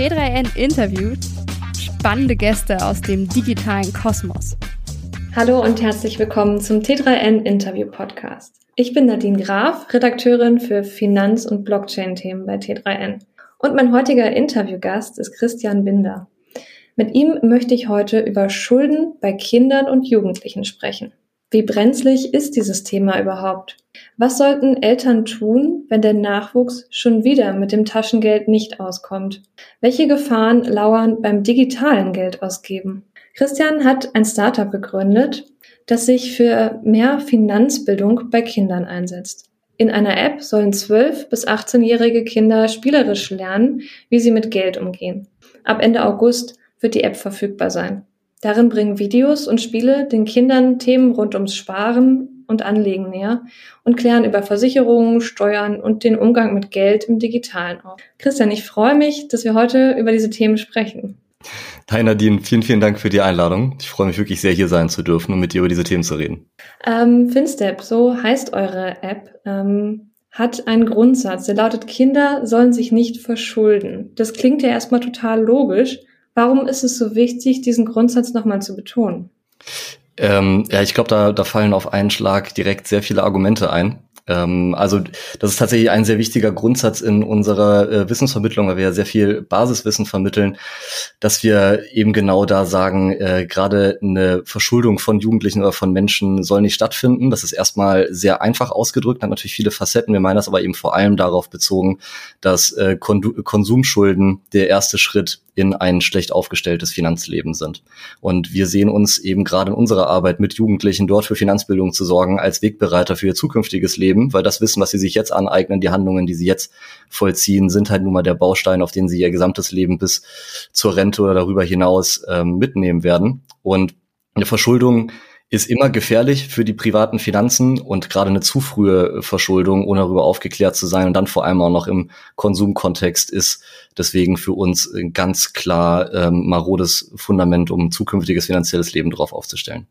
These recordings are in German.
T3N interviewt spannende Gäste aus dem digitalen Kosmos. Hallo und herzlich willkommen zum T3N Interview Podcast. Ich bin Nadine Graf, Redakteurin für Finanz- und Blockchain-Themen bei T3N. Und mein heutiger Interviewgast ist Christian Binder. Mit ihm möchte ich heute über Schulden bei Kindern und Jugendlichen sprechen. Wie brenzlig ist dieses Thema überhaupt? Was sollten Eltern tun, wenn der Nachwuchs schon wieder mit dem Taschengeld nicht auskommt? Welche Gefahren lauern beim digitalen Geld ausgeben? Christian hat ein Startup gegründet, das sich für mehr Finanzbildung bei Kindern einsetzt. In einer App sollen 12 bis 18-jährige Kinder spielerisch lernen, wie sie mit Geld umgehen. Ab Ende August wird die App verfügbar sein. Darin bringen Videos und Spiele den Kindern Themen rund ums Sparen und Anlegen näher und klären über Versicherungen, Steuern und den Umgang mit Geld im Digitalen auf. Christian, ich freue mich, dass wir heute über diese Themen sprechen. Hi Nadine, vielen, vielen Dank für die Einladung. Ich freue mich wirklich sehr, hier sein zu dürfen und mit dir über diese Themen zu reden. Ähm, Finstep, so heißt eure App, ähm, hat einen Grundsatz, der lautet, Kinder sollen sich nicht verschulden. Das klingt ja erstmal total logisch, Warum ist es so wichtig, diesen Grundsatz nochmal zu betonen? Ähm, ja, ich glaube, da, da fallen auf einen Schlag direkt sehr viele Argumente ein. Ähm, also das ist tatsächlich ein sehr wichtiger Grundsatz in unserer äh, Wissensvermittlung, weil wir ja sehr viel Basiswissen vermitteln, dass wir eben genau da sagen, äh, gerade eine Verschuldung von Jugendlichen oder von Menschen soll nicht stattfinden. Das ist erstmal sehr einfach ausgedrückt, hat natürlich viele Facetten. Wir meinen das aber eben vor allem darauf bezogen, dass äh, Konsumschulden der erste Schritt in ein schlecht aufgestelltes Finanzleben sind. Und wir sehen uns eben gerade in unserer Arbeit mit Jugendlichen dort für Finanzbildung zu sorgen, als Wegbereiter für ihr zukünftiges Leben, weil das Wissen, was sie sich jetzt aneignen, die Handlungen, die sie jetzt vollziehen, sind halt nun mal der Baustein, auf den sie ihr gesamtes Leben bis zur Rente oder darüber hinaus ähm, mitnehmen werden. Und eine Verschuldung ist immer gefährlich für die privaten Finanzen und gerade eine zu frühe Verschuldung, ohne darüber aufgeklärt zu sein und dann vor allem auch noch im Konsumkontext ist deswegen für uns ganz klar ähm, marodes Fundament, um zukünftiges finanzielles Leben drauf aufzustellen.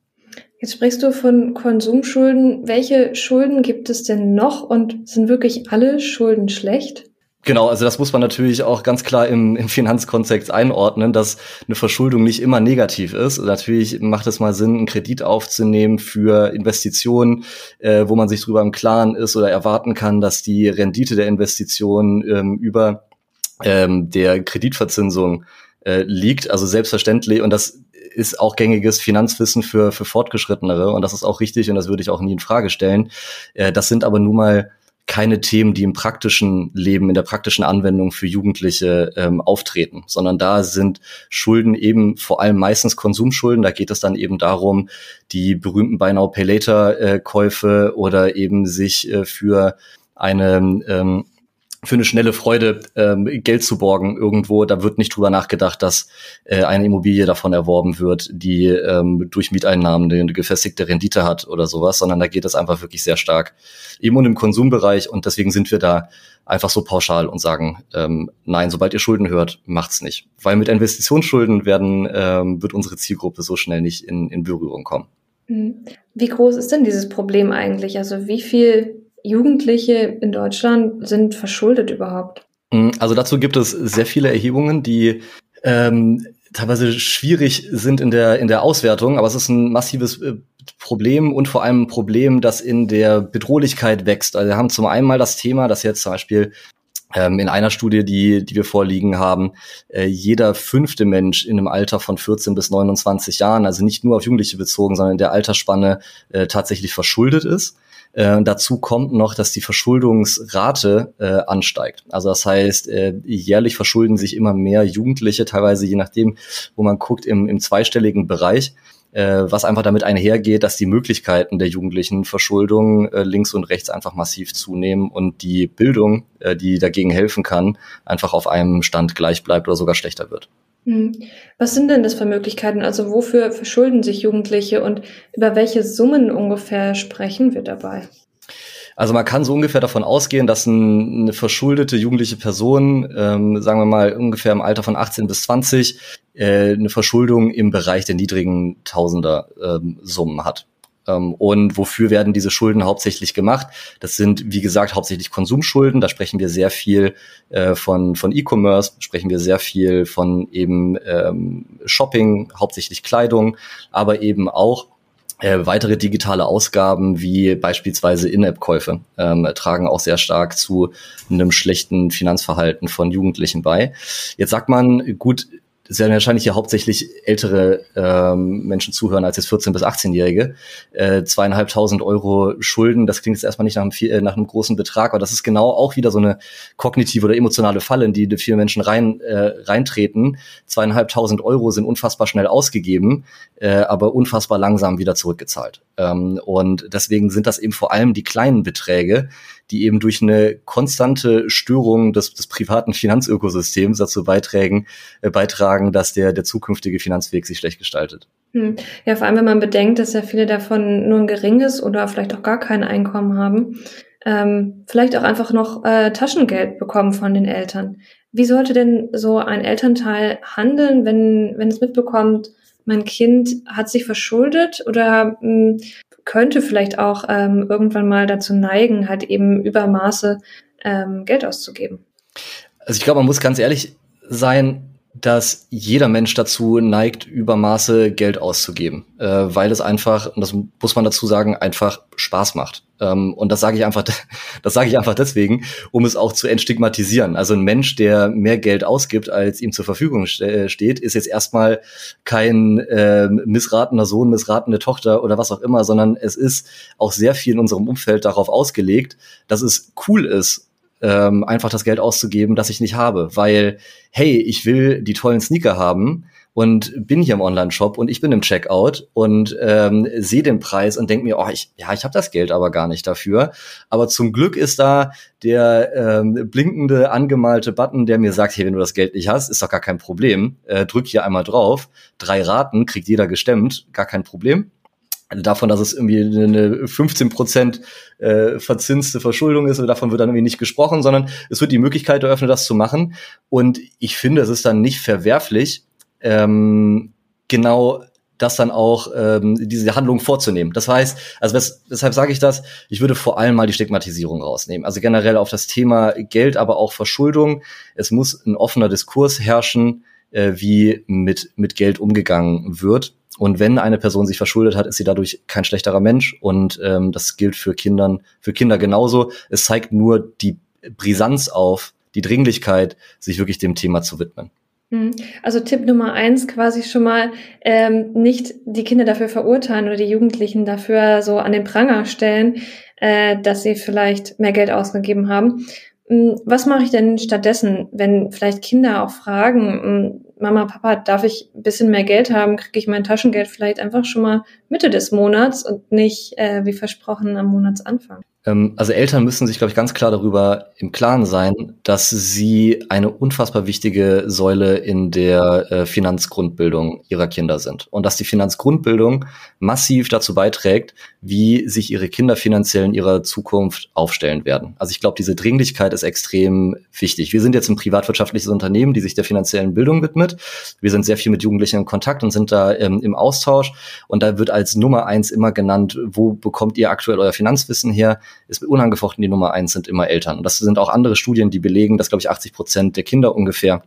Jetzt sprichst du von Konsumschulden. Welche Schulden gibt es denn noch und sind wirklich alle Schulden schlecht? Genau, also das muss man natürlich auch ganz klar im, im Finanzkontext einordnen, dass eine Verschuldung nicht immer negativ ist. Natürlich macht es mal Sinn, einen Kredit aufzunehmen für Investitionen, äh, wo man sich darüber im Klaren ist oder erwarten kann, dass die Rendite der Investition ähm, über ähm, der Kreditverzinsung äh, liegt. Also selbstverständlich, und das ist auch gängiges Finanzwissen für, für Fortgeschrittenere und das ist auch richtig und das würde ich auch nie in Frage stellen. Äh, das sind aber nun mal keine Themen, die im praktischen Leben, in der praktischen Anwendung für Jugendliche ähm, auftreten, sondern da sind Schulden eben vor allem meistens Konsumschulden. Da geht es dann eben darum, die berühmten Buy Now Pay Later äh, Käufe oder eben sich äh, für eine ähm, für eine schnelle Freude ähm, Geld zu borgen irgendwo. Da wird nicht drüber nachgedacht, dass äh, eine Immobilie davon erworben wird, die ähm, durch Mieteinnahmen eine gefestigte Rendite hat oder sowas, sondern da geht es einfach wirklich sehr stark eben und im Konsumbereich und deswegen sind wir da einfach so pauschal und sagen, ähm, nein, sobald ihr Schulden hört, macht's nicht. Weil mit Investitionsschulden werden, ähm, wird unsere Zielgruppe so schnell nicht in, in Berührung kommen. Hm. Wie groß ist denn dieses Problem eigentlich? Also wie viel Jugendliche in Deutschland sind verschuldet überhaupt? Mm, also dazu gibt es sehr viele Erhebungen, die ähm, teilweise schwierig sind in der in der Auswertung, aber es ist ein massives äh, Problem und vor allem ein Problem, das in der Bedrohlichkeit wächst. Also wir haben zum einen mal das Thema, dass jetzt zum Beispiel ähm, in einer Studie, die, die wir vorliegen haben, äh, jeder fünfte Mensch in einem Alter von 14 bis 29 Jahren, also nicht nur auf Jugendliche bezogen, sondern in der Altersspanne äh, tatsächlich verschuldet ist. Äh, dazu kommt noch, dass die Verschuldungsrate äh, ansteigt. Also das heißt, äh, jährlich verschulden sich immer mehr Jugendliche, teilweise je nachdem, wo man guckt, im, im zweistelligen Bereich äh, was einfach damit einhergeht, dass die Möglichkeiten der jugendlichen Verschuldung äh, links und rechts einfach massiv zunehmen und die Bildung, äh, die dagegen helfen kann, einfach auf einem Stand gleich bleibt oder sogar schlechter wird. Hm. Was sind denn das für Möglichkeiten? Also wofür verschulden sich Jugendliche und über welche Summen ungefähr sprechen wir dabei? Also man kann so ungefähr davon ausgehen, dass ein, eine verschuldete jugendliche Person, ähm, sagen wir mal ungefähr im Alter von 18 bis 20, äh, eine Verschuldung im Bereich der niedrigen Tausender ähm, Summen hat. Ähm, und wofür werden diese Schulden hauptsächlich gemacht? Das sind, wie gesagt, hauptsächlich Konsumschulden. Da sprechen wir sehr viel äh, von, von E-Commerce, sprechen wir sehr viel von eben ähm, Shopping, hauptsächlich Kleidung, aber eben auch äh, weitere digitale Ausgaben wie beispielsweise In-App-Käufe ähm, tragen auch sehr stark zu einem schlechten Finanzverhalten von Jugendlichen bei. Jetzt sagt man, gut, es werden wahrscheinlich hier hauptsächlich ältere ähm, Menschen zuhören als jetzt 14- bis 18-Jährige. Äh, zweieinhalbtausend Euro Schulden, das klingt jetzt erstmal nicht nach einem, viel, äh, nach einem großen Betrag, aber das ist genau auch wieder so eine kognitive oder emotionale Falle, in die viele Menschen rein, äh, reintreten. Zweieinhalbtausend Euro sind unfassbar schnell ausgegeben, äh, aber unfassbar langsam wieder zurückgezahlt. Ähm, und deswegen sind das eben vor allem die kleinen Beträge, die eben durch eine konstante Störung des, des privaten Finanzökosystems dazu beitragen, äh, beitragen, dass der, der zukünftige Finanzweg sich schlecht gestaltet. Hm. Ja, vor allem, wenn man bedenkt, dass ja viele davon nur ein geringes oder vielleicht auch gar kein Einkommen haben, ähm, vielleicht auch einfach noch äh, Taschengeld bekommen von den Eltern. Wie sollte denn so ein Elternteil handeln, wenn, wenn es mitbekommt, mein Kind hat sich verschuldet oder mh, hm, könnte vielleicht auch ähm, irgendwann mal dazu neigen, halt eben Übermaße ähm, Geld auszugeben. Also ich glaube, man muss ganz ehrlich sein, dass jeder Mensch dazu neigt, Übermaße Geld auszugeben, äh, weil es einfach, und das muss man dazu sagen, einfach Spaß macht. Ähm, und das sage ich einfach, das sage ich einfach deswegen, um es auch zu entstigmatisieren. Also ein Mensch, der mehr Geld ausgibt, als ihm zur Verfügung ste steht, ist jetzt erstmal kein äh, missratener Sohn, missratene Tochter oder was auch immer, sondern es ist auch sehr viel in unserem Umfeld darauf ausgelegt, dass es cool ist, ähm, einfach das Geld auszugeben, das ich nicht habe. Weil, hey, ich will die tollen Sneaker haben und bin hier im Online-Shop und ich bin im Checkout und ähm, sehe den Preis und denke mir, oh, ich, ja, ich habe das Geld aber gar nicht dafür. Aber zum Glück ist da der ähm, blinkende, angemalte Button, der mir sagt, hey, wenn du das Geld nicht hast, ist doch gar kein Problem. Äh, drück hier einmal drauf. Drei Raten kriegt jeder gestemmt, gar kein Problem davon, dass es irgendwie eine 15 Prozent äh, verzinste Verschuldung ist, davon wird dann irgendwie nicht gesprochen, sondern es wird die Möglichkeit eröffnet, das zu machen. Und ich finde, es ist dann nicht verwerflich, ähm, genau das dann auch ähm, diese Handlung vorzunehmen. Das heißt, also wes weshalb sage ich das? Ich würde vor allem mal die Stigmatisierung rausnehmen. Also generell auf das Thema Geld, aber auch Verschuldung. Es muss ein offener Diskurs herrschen, äh, wie mit mit Geld umgegangen wird. Und wenn eine Person sich verschuldet hat, ist sie dadurch kein schlechterer Mensch. Und ähm, das gilt für Kindern, für Kinder genauso. Es zeigt nur die Brisanz auf, die Dringlichkeit, sich wirklich dem Thema zu widmen. Hm. Also Tipp Nummer eins quasi schon mal ähm, nicht die Kinder dafür verurteilen oder die Jugendlichen dafür so an den Pranger stellen, äh, dass sie vielleicht mehr Geld ausgegeben haben. Hm, was mache ich denn stattdessen, wenn vielleicht Kinder auch fragen, hm, Mama, Papa, darf ich ein bisschen mehr Geld haben? Kriege ich mein Taschengeld vielleicht einfach schon mal Mitte des Monats und nicht, äh, wie versprochen, am Monatsanfang? Ähm, also Eltern müssen sich, glaube ich, ganz klar darüber im Klaren sein, dass sie eine unfassbar wichtige Säule in der äh, Finanzgrundbildung ihrer Kinder sind. Und dass die Finanzgrundbildung massiv dazu beiträgt, wie sich ihre Kinder finanziell in ihrer Zukunft aufstellen werden. Also ich glaube, diese Dringlichkeit ist extrem wichtig. Wir sind jetzt ein privatwirtschaftliches Unternehmen, die sich der finanziellen Bildung widmet. Wir sind sehr viel mit Jugendlichen in Kontakt und sind da ähm, im Austausch. Und da wird als Nummer eins immer genannt, wo bekommt ihr aktuell euer Finanzwissen her? Ist unangefochten die Nummer eins sind immer Eltern. Und das sind auch andere Studien, die belegen, dass, glaube ich, 80 Prozent der Kinder ungefähr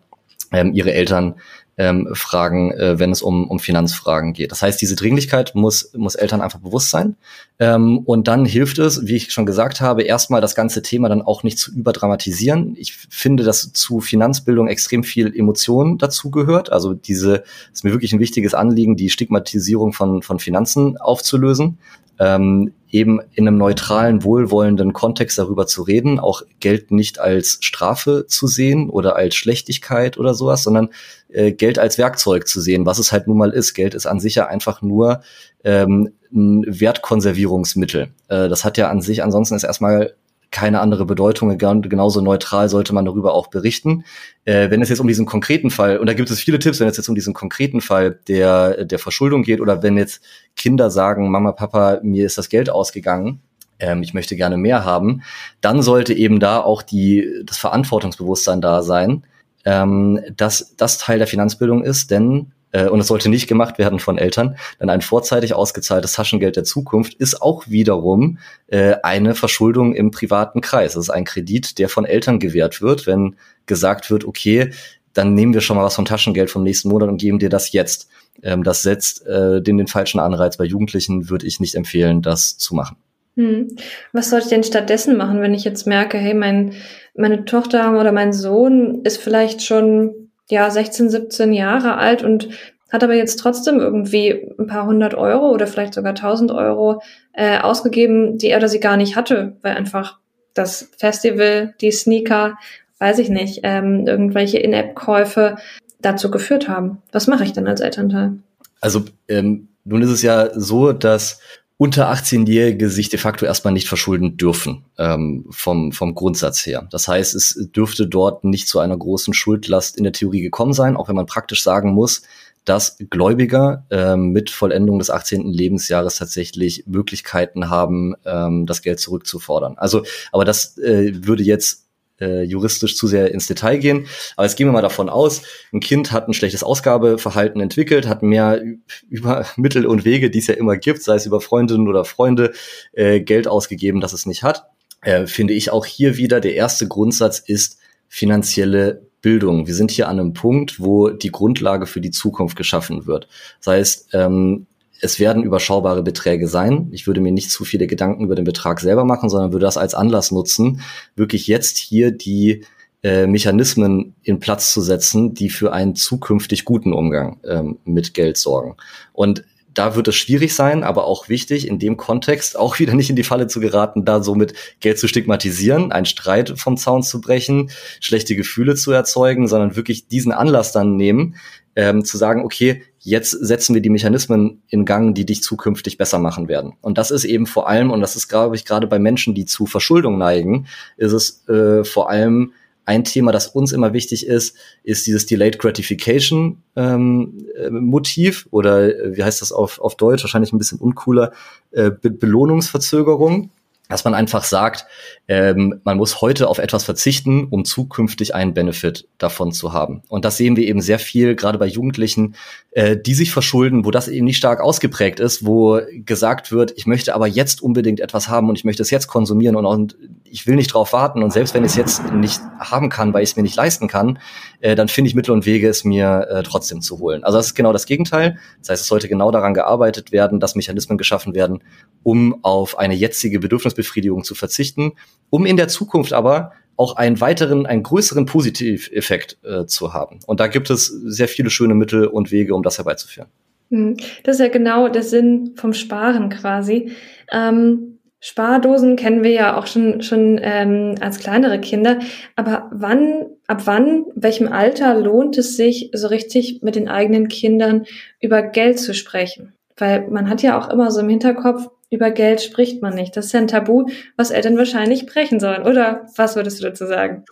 ähm, ihre Eltern ähm, fragen, äh, wenn es um, um Finanzfragen geht. Das heißt, diese Dringlichkeit muss, muss Eltern einfach bewusst sein. Ähm, und dann hilft es, wie ich schon gesagt habe, erstmal das ganze Thema dann auch nicht zu überdramatisieren. Ich finde, dass zu Finanzbildung extrem viel Emotion dazu gehört. Also diese ist mir wirklich ein wichtiges Anliegen, die Stigmatisierung von, von Finanzen aufzulösen ähm, eben in einem neutralen, wohlwollenden Kontext darüber zu reden, auch Geld nicht als Strafe zu sehen oder als Schlechtigkeit oder sowas, sondern äh, Geld als Werkzeug zu sehen, was es halt nun mal ist. Geld ist an sich ja einfach nur ähm, ein Wertkonservierungsmittel. Äh, das hat ja an sich ansonsten ist erstmal keine andere Bedeutung. Genauso neutral sollte man darüber auch berichten. Äh, wenn es jetzt um diesen konkreten Fall, und da gibt es viele Tipps, wenn es jetzt um diesen konkreten Fall der, der Verschuldung geht oder wenn jetzt Kinder sagen, Mama, Papa, mir ist das Geld ausgegangen, ähm, ich möchte gerne mehr haben, dann sollte eben da auch die, das Verantwortungsbewusstsein da sein, ähm, dass das Teil der Finanzbildung ist, denn äh, und es sollte nicht gemacht werden von Eltern, denn ein vorzeitig ausgezahltes Taschengeld der Zukunft ist auch wiederum äh, eine Verschuldung im privaten Kreis. Es ist ein Kredit, der von Eltern gewährt wird, wenn gesagt wird, okay, dann nehmen wir schon mal was vom Taschengeld vom nächsten Monat und geben dir das jetzt. Ähm, das setzt äh, den, den falschen Anreiz. Bei Jugendlichen würde ich nicht empfehlen, das zu machen. Hm. Was soll ich denn stattdessen machen, wenn ich jetzt merke, hey, mein, meine Tochter oder mein Sohn ist vielleicht schon ja 16, 17 Jahre alt und hat aber jetzt trotzdem irgendwie ein paar hundert Euro oder vielleicht sogar tausend Euro äh, ausgegeben, die er oder sie gar nicht hatte, weil einfach das Festival, die Sneaker, weiß ich nicht, ähm, irgendwelche In-App-Käufe dazu geführt haben. Was mache ich denn als Elternteil? Also ähm, nun ist es ja so, dass unter 18-Jährige sich de facto erstmal nicht verschulden dürfen, ähm, vom, vom Grundsatz her. Das heißt, es dürfte dort nicht zu einer großen Schuldlast in der Theorie gekommen sein, auch wenn man praktisch sagen muss, dass Gläubiger ähm, mit Vollendung des 18. Lebensjahres tatsächlich Möglichkeiten haben, ähm, das Geld zurückzufordern. Also, aber das äh, würde jetzt äh, juristisch zu sehr ins Detail gehen. Aber jetzt gehen wir mal davon aus, ein Kind hat ein schlechtes Ausgabeverhalten entwickelt, hat mehr über Mittel und Wege, die es ja immer gibt, sei es über Freundinnen oder Freunde, äh, Geld ausgegeben, das es nicht hat. Äh, finde ich auch hier wieder, der erste Grundsatz ist finanzielle Bildung. Wir sind hier an einem Punkt, wo die Grundlage für die Zukunft geschaffen wird. Das heißt, ähm, es werden überschaubare Beträge sein. Ich würde mir nicht zu viele Gedanken über den Betrag selber machen, sondern würde das als Anlass nutzen, wirklich jetzt hier die äh, Mechanismen in Platz zu setzen, die für einen zukünftig guten Umgang ähm, mit Geld sorgen. Und da wird es schwierig sein, aber auch wichtig, in dem Kontext auch wieder nicht in die Falle zu geraten, da somit Geld zu stigmatisieren, einen Streit vom Zaun zu brechen, schlechte Gefühle zu erzeugen, sondern wirklich diesen Anlass dann nehmen, ähm, zu sagen, okay, jetzt setzen wir die Mechanismen in Gang, die dich zukünftig besser machen werden. Und das ist eben vor allem, und das ist, glaube ich, gerade bei Menschen, die zu Verschuldung neigen, ist es äh, vor allem ein Thema, das uns immer wichtig ist, ist dieses Delayed Gratification ähm, äh, Motiv oder äh, wie heißt das auf, auf Deutsch? Wahrscheinlich ein bisschen uncooler, äh, Be Belohnungsverzögerung dass man einfach sagt, ähm, man muss heute auf etwas verzichten, um zukünftig einen Benefit davon zu haben. Und das sehen wir eben sehr viel, gerade bei Jugendlichen, äh, die sich verschulden, wo das eben nicht stark ausgeprägt ist, wo gesagt wird, ich möchte aber jetzt unbedingt etwas haben und ich möchte es jetzt konsumieren und, und ich will nicht drauf warten. Und selbst wenn ich es jetzt nicht haben kann, weil ich es mir nicht leisten kann, äh, dann finde ich Mittel und Wege, es mir äh, trotzdem zu holen. Also das ist genau das Gegenteil. Das heißt, es sollte genau daran gearbeitet werden, dass Mechanismen geschaffen werden, um auf eine jetzige Bedürfnisbefriedigung zu verzichten, um in der Zukunft aber auch einen weiteren, einen größeren Positiveffekt äh, zu haben. Und da gibt es sehr viele schöne Mittel und Wege, um das herbeizuführen. Hm. Das ist ja genau der Sinn vom Sparen quasi. Ähm, Spardosen kennen wir ja auch schon schon ähm, als kleinere Kinder. Aber wann, ab wann, welchem Alter lohnt es sich, so richtig mit den eigenen Kindern über Geld zu sprechen? Weil man hat ja auch immer so im Hinterkopf, über Geld spricht man nicht. Das ist ja ein Tabu, was Eltern wahrscheinlich brechen sollen. Oder was würdest du dazu sagen?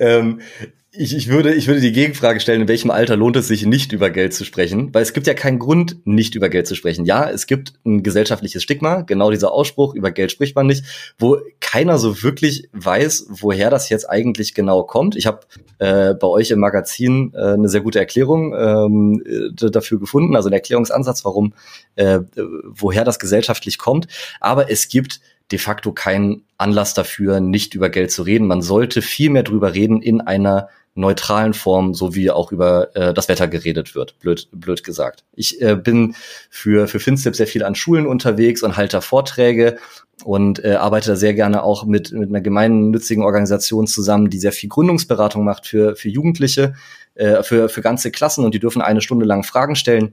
Ähm, ich, ich, würde, ich würde die Gegenfrage stellen, in welchem Alter lohnt es sich, nicht über Geld zu sprechen? Weil es gibt ja keinen Grund, nicht über Geld zu sprechen. Ja, es gibt ein gesellschaftliches Stigma, genau dieser Ausspruch, über Geld spricht man nicht, wo keiner so wirklich weiß, woher das jetzt eigentlich genau kommt. Ich habe äh, bei euch im Magazin äh, eine sehr gute Erklärung ähm, äh, dafür gefunden, also einen Erklärungsansatz, warum, äh, woher das gesellschaftlich kommt. Aber es gibt de facto keinen Anlass dafür, nicht über Geld zu reden. Man sollte viel mehr drüber reden in einer neutralen Form, so wie auch über äh, das Wetter geredet wird, blöd, blöd gesagt. Ich äh, bin für, für FinStep sehr viel an Schulen unterwegs und halte da Vorträge und äh, arbeite da sehr gerne auch mit, mit einer gemeinnützigen Organisation zusammen, die sehr viel Gründungsberatung macht für, für Jugendliche, äh, für, für ganze Klassen und die dürfen eine Stunde lang Fragen stellen,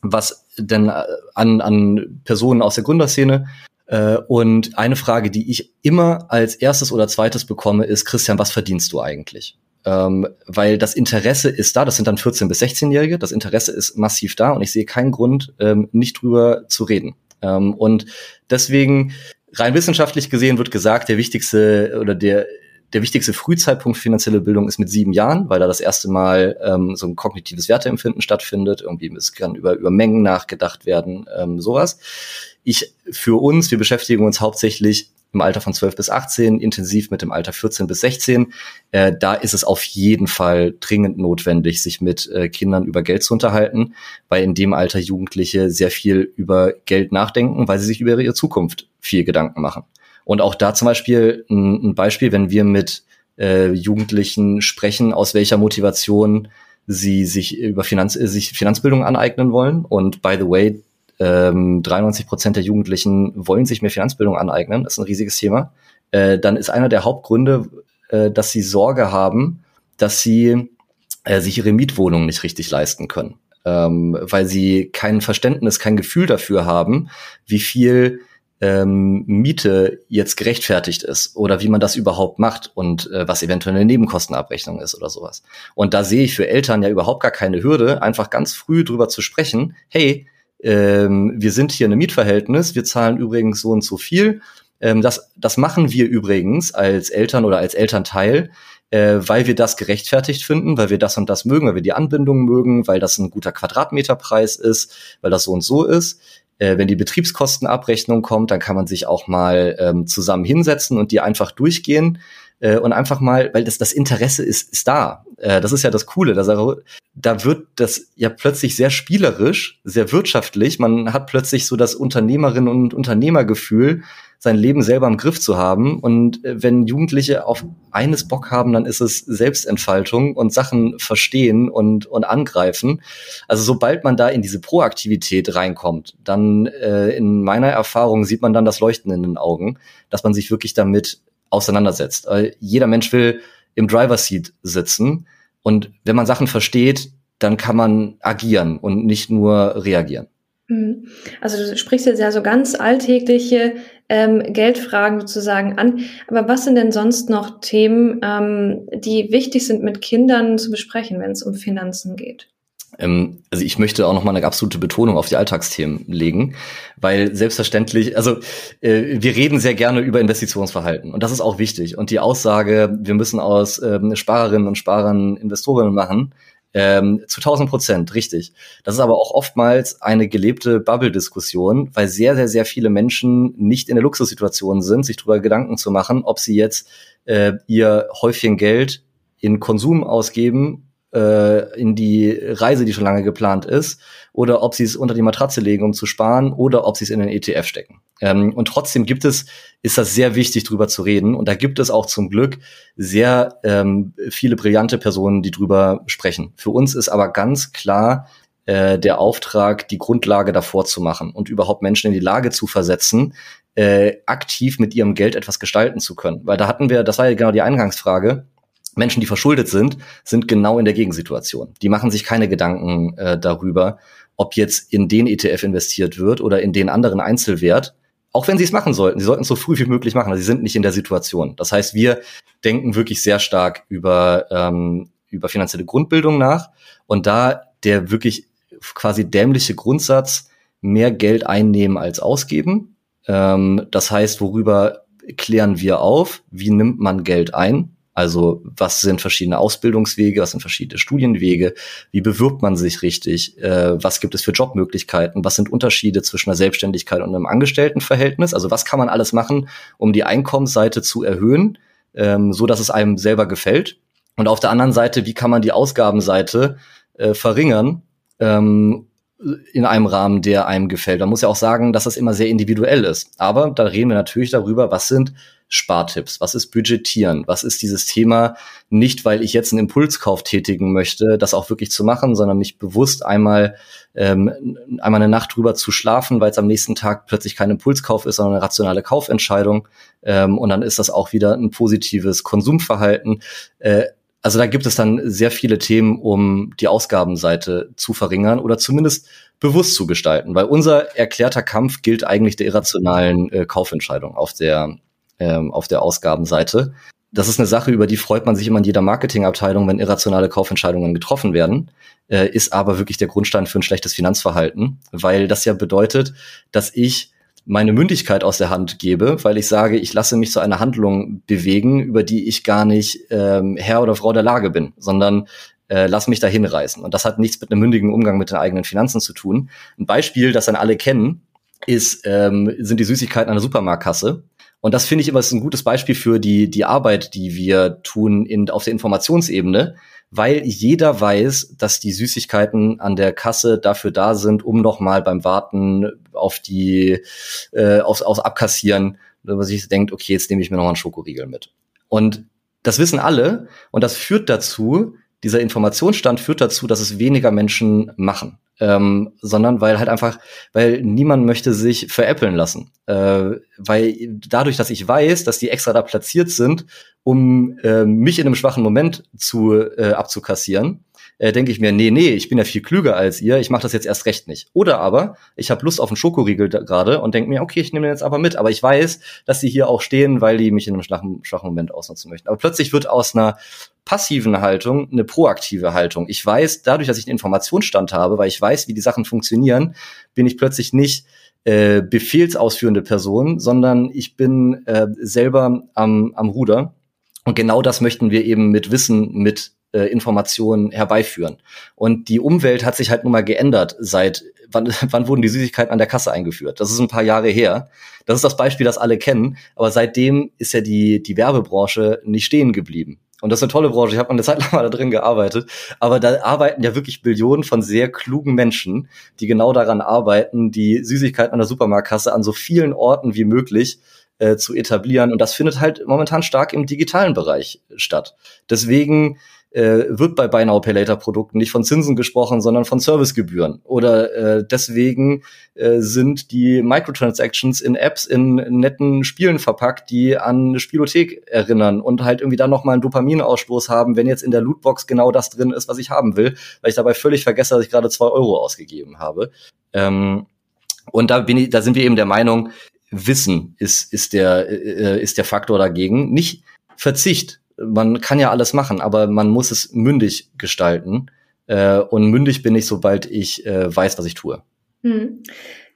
was denn äh, an, an Personen aus der Gründerszene äh, und eine Frage, die ich immer als erstes oder zweites bekomme, ist, Christian, was verdienst du eigentlich? Ähm, weil das Interesse ist da, das sind dann 14- bis 16-Jährige, das Interesse ist massiv da und ich sehe keinen Grund, ähm, nicht drüber zu reden. Ähm, und deswegen, rein wissenschaftlich gesehen, wird gesagt, der wichtigste oder der der wichtigste Frühzeitpunkt finanzielle Bildung ist mit sieben Jahren, weil da das erste Mal ähm, so ein kognitives Werteempfinden stattfindet. Irgendwie es kann über, über Mengen nachgedacht werden, ähm, sowas. Ich für uns, wir beschäftigen uns hauptsächlich im Alter von 12 bis 18, intensiv mit dem Alter 14 bis 16. Äh, da ist es auf jeden Fall dringend notwendig, sich mit äh, Kindern über Geld zu unterhalten, weil in dem Alter Jugendliche sehr viel über Geld nachdenken, weil sie sich über ihre Zukunft viel Gedanken machen. Und auch da zum Beispiel ein, ein Beispiel, wenn wir mit äh, Jugendlichen sprechen, aus welcher Motivation sie sich über Finanz, sich Finanzbildung aneignen wollen. Und by the way, ähm, 93 Prozent der Jugendlichen wollen sich mehr Finanzbildung aneignen, das ist ein riesiges Thema, äh, dann ist einer der Hauptgründe, äh, dass sie Sorge haben, dass sie äh, sich ihre Mietwohnung nicht richtig leisten können, ähm, weil sie kein Verständnis, kein Gefühl dafür haben, wie viel ähm, Miete jetzt gerechtfertigt ist oder wie man das überhaupt macht und äh, was eventuell eine Nebenkostenabrechnung ist oder sowas. Und da sehe ich für Eltern ja überhaupt gar keine Hürde, einfach ganz früh drüber zu sprechen, hey, ähm, wir sind hier in einem Mietverhältnis, wir zahlen übrigens so und so viel. Ähm, das, das machen wir übrigens als Eltern oder als Elternteil, äh, weil wir das gerechtfertigt finden, weil wir das und das mögen, weil wir die Anbindung mögen, weil das ein guter Quadratmeterpreis ist, weil das so und so ist. Äh, wenn die Betriebskostenabrechnung kommt, dann kann man sich auch mal ähm, zusammen hinsetzen und die einfach durchgehen äh, und einfach mal, weil das, das Interesse ist, ist da. Äh, das ist ja das Coole. Dass er, da wird das ja plötzlich sehr spielerisch, sehr wirtschaftlich. Man hat plötzlich so das Unternehmerinnen- und Unternehmergefühl, sein Leben selber im Griff zu haben. Und äh, wenn Jugendliche auf eines Bock haben, dann ist es Selbstentfaltung und Sachen verstehen und, und angreifen. Also sobald man da in diese Proaktivität reinkommt, dann äh, in meiner Erfahrung sieht man dann das Leuchten in den Augen, dass man sich wirklich damit auseinandersetzt. Weil jeder Mensch will im Driver Seat sitzen und wenn man Sachen versteht, dann kann man agieren und nicht nur reagieren. Mhm. Also du sprichst jetzt ja so ganz alltägliche ähm, Geldfragen sozusagen an. Aber was sind denn sonst noch Themen, ähm, die wichtig sind mit Kindern zu besprechen, wenn es um Finanzen geht? Ähm, also ich möchte auch noch mal eine absolute Betonung auf die Alltagsthemen legen, weil selbstverständlich, also äh, wir reden sehr gerne über Investitionsverhalten und das ist auch wichtig. Und die Aussage, wir müssen aus ähm, Sparerinnen und Sparern Investorinnen machen, ähm, zu 1000 Prozent, richtig. Das ist aber auch oftmals eine gelebte Bubble-Diskussion, weil sehr, sehr, sehr viele Menschen nicht in der Luxussituation sind, sich darüber Gedanken zu machen, ob sie jetzt äh, ihr Häufchen Geld in Konsum ausgeben äh, in die Reise, die schon lange geplant ist, oder ob sie es unter die Matratze legen, um zu sparen, oder ob sie es in den ETF stecken. Ähm, und trotzdem gibt es, ist das sehr wichtig, drüber zu reden. Und da gibt es auch zum Glück sehr ähm, viele brillante Personen, die drüber sprechen. Für uns ist aber ganz klar, äh, der Auftrag, die Grundlage davor zu machen und überhaupt Menschen in die Lage zu versetzen, äh, aktiv mit ihrem Geld etwas gestalten zu können. Weil da hatten wir, das war ja genau die Eingangsfrage, Menschen, die verschuldet sind, sind genau in der Gegensituation. Die machen sich keine Gedanken äh, darüber, ob jetzt in den ETF investiert wird oder in den anderen Einzelwert. Auch wenn sie es machen sollten, sie sollten es so früh wie möglich machen. Also sie sind nicht in der Situation. Das heißt, wir denken wirklich sehr stark über, ähm, über finanzielle Grundbildung nach. Und da der wirklich quasi dämliche Grundsatz, mehr Geld einnehmen als ausgeben. Ähm, das heißt, worüber klären wir auf? Wie nimmt man Geld ein? Also was sind verschiedene Ausbildungswege, was sind verschiedene Studienwege, wie bewirbt man sich richtig, äh, was gibt es für Jobmöglichkeiten, was sind Unterschiede zwischen einer Selbstständigkeit und einem Angestelltenverhältnis, also was kann man alles machen, um die Einkommensseite zu erhöhen, ähm, so dass es einem selber gefällt. Und auf der anderen Seite, wie kann man die Ausgabenseite äh, verringern, ähm, in einem Rahmen, der einem gefällt. Man muss ja auch sagen, dass das immer sehr individuell ist. Aber da reden wir natürlich darüber, was sind Spartipps? Was ist Budgetieren? Was ist dieses Thema? Nicht, weil ich jetzt einen Impulskauf tätigen möchte, das auch wirklich zu machen, sondern mich bewusst einmal ähm, einmal eine Nacht drüber zu schlafen, weil es am nächsten Tag plötzlich kein Impulskauf ist, sondern eine rationale Kaufentscheidung. Ähm, und dann ist das auch wieder ein positives Konsumverhalten. Äh, also da gibt es dann sehr viele Themen, um die Ausgabenseite zu verringern oder zumindest bewusst zu gestalten, weil unser erklärter Kampf gilt eigentlich der irrationalen äh, Kaufentscheidung auf der ähm, auf der Ausgabenseite. Das ist eine Sache, über die freut man sich immer in jeder Marketingabteilung, wenn irrationale Kaufentscheidungen getroffen werden, äh, ist aber wirklich der Grundstein für ein schlechtes Finanzverhalten, weil das ja bedeutet, dass ich meine Mündigkeit aus der Hand gebe, weil ich sage, ich lasse mich zu einer Handlung bewegen, über die ich gar nicht ähm, Herr oder Frau der Lage bin, sondern äh, lass mich dahin reißen. Und das hat nichts mit einem mündigen Umgang mit den eigenen Finanzen zu tun. Ein Beispiel, das dann alle kennen, ist, ähm, sind die Süßigkeiten der Supermarktkasse. Und das finde ich immer ist ein gutes Beispiel für die, die Arbeit, die wir tun in, auf der Informationsebene, weil jeder weiß, dass die Süßigkeiten an der Kasse dafür da sind, um nochmal beim Warten auf die, äh, aufs, aufs Abkassieren, wo sich denkt, okay, jetzt nehme ich mir nochmal einen Schokoriegel mit. Und das wissen alle und das führt dazu, dieser Informationsstand führt dazu, dass es weniger Menschen machen ähm, sondern weil halt einfach, weil niemand möchte sich veräppeln lassen. Äh, weil dadurch, dass ich weiß, dass die extra da platziert sind, um äh, mich in einem schwachen Moment zu äh, abzukassieren, äh, denke ich mir, nee, nee, ich bin ja viel klüger als ihr, ich mache das jetzt erst recht nicht. Oder aber, ich habe Lust auf einen Schokoriegel gerade und denke mir, okay, ich nehme den jetzt aber mit. Aber ich weiß, dass sie hier auch stehen, weil die mich in einem schwachen, schwachen Moment ausnutzen möchten. Aber plötzlich wird aus einer passiven Haltung eine proaktive Haltung. Ich weiß, dadurch, dass ich einen Informationsstand habe, weil ich weiß, wie die Sachen funktionieren, bin ich plötzlich nicht äh, befehlsausführende Person, sondern ich bin äh, selber am, am Ruder. Und genau das möchten wir eben mit Wissen, mit äh, Informationen herbeiführen. Und die Umwelt hat sich halt nun mal geändert seit wann, wann wurden die Süßigkeiten an der Kasse eingeführt? Das ist ein paar Jahre her. Das ist das Beispiel, das alle kennen. Aber seitdem ist ja die, die Werbebranche nicht stehen geblieben. Und das ist eine tolle Branche. Ich habe eine Zeit lang mal da drin gearbeitet. Aber da arbeiten ja wirklich Billionen von sehr klugen Menschen, die genau daran arbeiten, die Süßigkeiten an der Supermarktkasse an so vielen Orten wie möglich äh, zu etablieren. Und das findet halt momentan stark im digitalen Bereich statt. Deswegen äh, wird bei Buy Now Pay Later Produkten nicht von Zinsen gesprochen, sondern von Servicegebühren. Oder äh, deswegen äh, sind die Microtransactions in Apps in netten Spielen verpackt, die an eine Spielothek erinnern und halt irgendwie dann nochmal einen Dopaminausstoß haben, wenn jetzt in der Lootbox genau das drin ist, was ich haben will, weil ich dabei völlig vergesse, dass ich gerade zwei Euro ausgegeben habe. Ähm, und da bin ich, da sind wir eben der Meinung, Wissen ist, ist der, äh, ist der Faktor dagegen. Nicht Verzicht man kann ja alles machen, aber man muss es mündig gestalten. Äh, und mündig bin ich, sobald ich äh, weiß, was ich tue. Hm.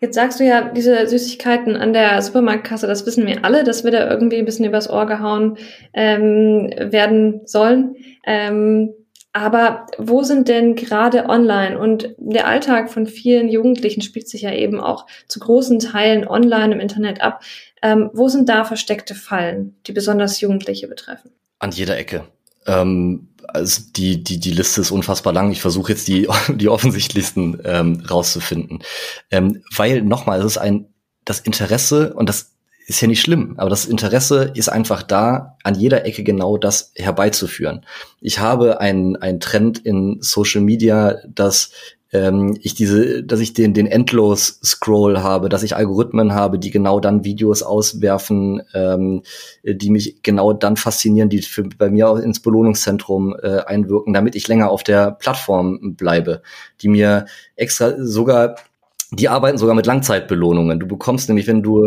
Jetzt sagst du ja, diese Süßigkeiten an der Supermarktkasse, das wissen wir alle, dass wir da irgendwie ein bisschen übers Ohr gehauen ähm, werden sollen. Ähm, aber wo sind denn gerade online und der Alltag von vielen Jugendlichen spielt sich ja eben auch zu großen Teilen online im Internet ab. Ähm, wo sind da versteckte Fallen, die besonders Jugendliche betreffen? An jeder Ecke. Ähm, also die, die, die Liste ist unfassbar lang. Ich versuche jetzt die, die offensichtlichsten ähm, rauszufinden. Ähm, weil nochmal, es ist ein, das Interesse, und das ist ja nicht schlimm, aber das Interesse ist einfach da, an jeder Ecke genau das herbeizuführen. Ich habe einen, einen Trend in Social Media, dass ähm, ich diese, dass ich den, den endlos Scroll habe, dass ich Algorithmen habe, die genau dann Videos auswerfen, ähm, die mich genau dann faszinieren, die für, bei mir auch ins Belohnungszentrum äh, einwirken, damit ich länger auf der Plattform bleibe, die mir extra sogar die arbeiten sogar mit Langzeitbelohnungen. Du bekommst nämlich, wenn du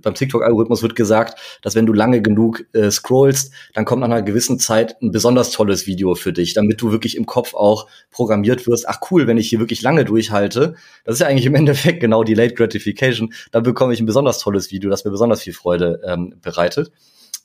beim TikTok-Algorithmus wird gesagt, dass wenn du lange genug äh, scrollst, dann kommt nach einer gewissen Zeit ein besonders tolles Video für dich, damit du wirklich im Kopf auch programmiert wirst. Ach cool, wenn ich hier wirklich lange durchhalte, das ist ja eigentlich im Endeffekt genau die Late Gratification, dann bekomme ich ein besonders tolles Video, das mir besonders viel Freude ähm, bereitet.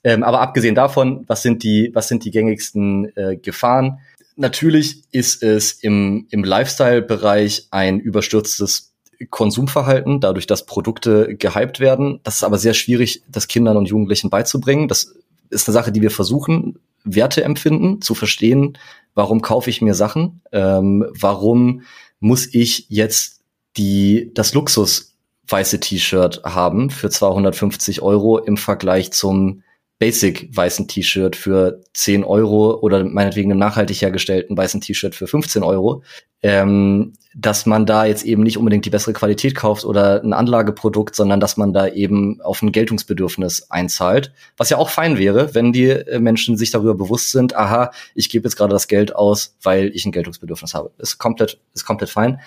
Ähm, aber abgesehen davon, was sind die, was sind die gängigsten äh, Gefahren? Natürlich ist es im, im Lifestyle-Bereich ein überstürztes Konsumverhalten, dadurch, dass Produkte gehypt werden. Das ist aber sehr schwierig, das Kindern und Jugendlichen beizubringen. Das ist eine Sache, die wir versuchen, Werte empfinden, zu verstehen, warum kaufe ich mir Sachen, ähm, warum muss ich jetzt die, das Luxus weiße T-Shirt haben für 250 Euro im Vergleich zum Basic weißen T-Shirt für 10 Euro oder meinetwegen einem nachhaltig hergestellten weißen T-Shirt für 15 Euro, ähm, dass man da jetzt eben nicht unbedingt die bessere Qualität kauft oder ein Anlageprodukt, sondern dass man da eben auf ein Geltungsbedürfnis einzahlt. Was ja auch fein wäre, wenn die äh, Menschen sich darüber bewusst sind, aha, ich gebe jetzt gerade das Geld aus, weil ich ein Geltungsbedürfnis habe. Ist komplett, ist komplett fein.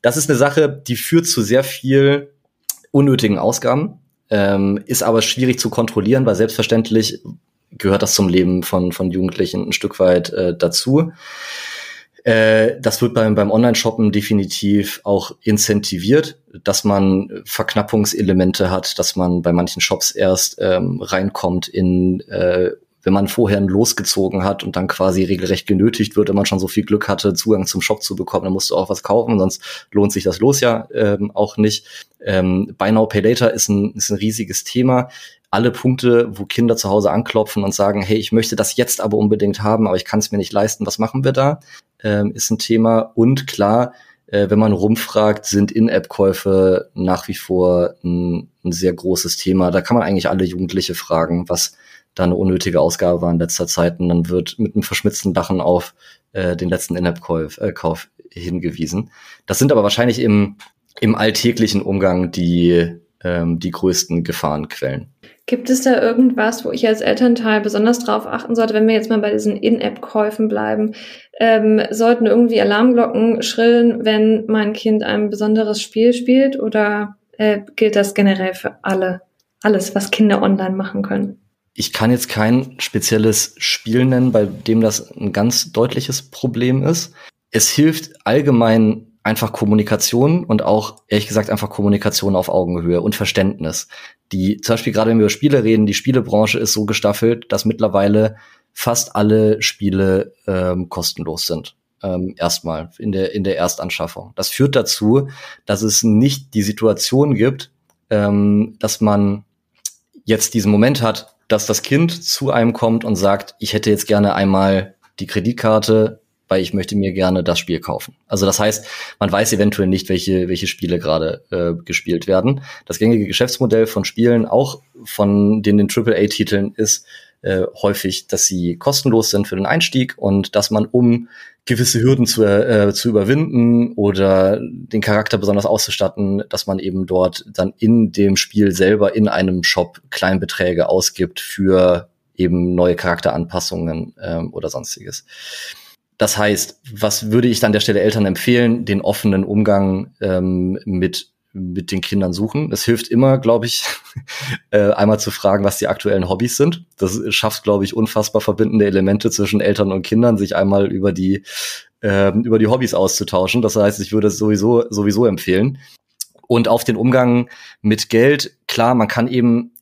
Das ist eine Sache, die führt zu sehr viel unnötigen Ausgaben ähm, ist aber schwierig zu kontrollieren, weil selbstverständlich gehört das zum Leben von, von Jugendlichen ein Stück weit äh, dazu. Äh, das wird beim, beim Online-Shoppen definitiv auch incentiviert, dass man Verknappungselemente hat, dass man bei manchen Shops erst ähm, reinkommt in äh, wenn man vorher losgezogen hat und dann quasi regelrecht genötigt wird, wenn man schon so viel Glück hatte, Zugang zum Shop zu bekommen, dann musst du auch was kaufen, sonst lohnt sich das Los ja ähm, auch nicht. Ähm, Buy Now Pay Later ist ein, ist ein riesiges Thema. Alle Punkte, wo Kinder zu Hause anklopfen und sagen, hey, ich möchte das jetzt aber unbedingt haben, aber ich kann es mir nicht leisten, was machen wir da? Ähm, ist ein Thema. Und klar, äh, wenn man rumfragt, sind In-App-Käufe nach wie vor ein, ein sehr großes Thema. Da kann man eigentlich alle Jugendliche fragen, was da eine unnötige Ausgabe war in letzter Zeit. Und dann wird mit einem verschmitzten Lachen auf äh, den letzten In-App-Kauf äh, Kauf hingewiesen. Das sind aber wahrscheinlich im, im alltäglichen Umgang die, ähm, die größten Gefahrenquellen. Gibt es da irgendwas, wo ich als Elternteil besonders drauf achten sollte, wenn wir jetzt mal bei diesen In-App-Käufen bleiben? Ähm, sollten irgendwie Alarmglocken schrillen, wenn mein Kind ein besonderes Spiel spielt oder äh, gilt das generell für alle, alles, was Kinder online machen können? Ich kann jetzt kein spezielles Spiel nennen, bei dem das ein ganz deutliches Problem ist. Es hilft allgemein einfach Kommunikation und auch, ehrlich gesagt, einfach Kommunikation auf Augenhöhe und Verständnis. Die, zum Beispiel gerade wenn wir über Spiele reden, die Spielebranche ist so gestaffelt, dass mittlerweile fast alle Spiele ähm, kostenlos sind. Ähm, erstmal in der, in der Erstanschaffung. Das führt dazu, dass es nicht die Situation gibt, ähm, dass man jetzt diesen Moment hat, dass das Kind zu einem kommt und sagt, ich hätte jetzt gerne einmal die Kreditkarte, weil ich möchte mir gerne das Spiel kaufen. Also das heißt, man weiß eventuell nicht, welche, welche Spiele gerade äh, gespielt werden. Das gängige Geschäftsmodell von Spielen, auch von den, den AAA-Titeln, ist äh, häufig, dass sie kostenlos sind für den Einstieg und dass man, um gewisse Hürden zu, äh, zu überwinden oder den Charakter besonders auszustatten, dass man eben dort dann in dem Spiel selber in einem Shop Kleinbeträge ausgibt für eben neue Charakteranpassungen ähm, oder sonstiges. Das heißt, was würde ich dann der Stelle Eltern empfehlen? Den offenen Umgang ähm, mit mit den Kindern suchen. Es hilft immer, glaube ich, äh, einmal zu fragen, was die aktuellen Hobbys sind. Das schafft, glaube ich, unfassbar verbindende Elemente zwischen Eltern und Kindern, sich einmal über die äh, über die Hobbys auszutauschen. Das heißt, ich würde es sowieso sowieso empfehlen. Und auf den Umgang mit Geld, klar, man kann eben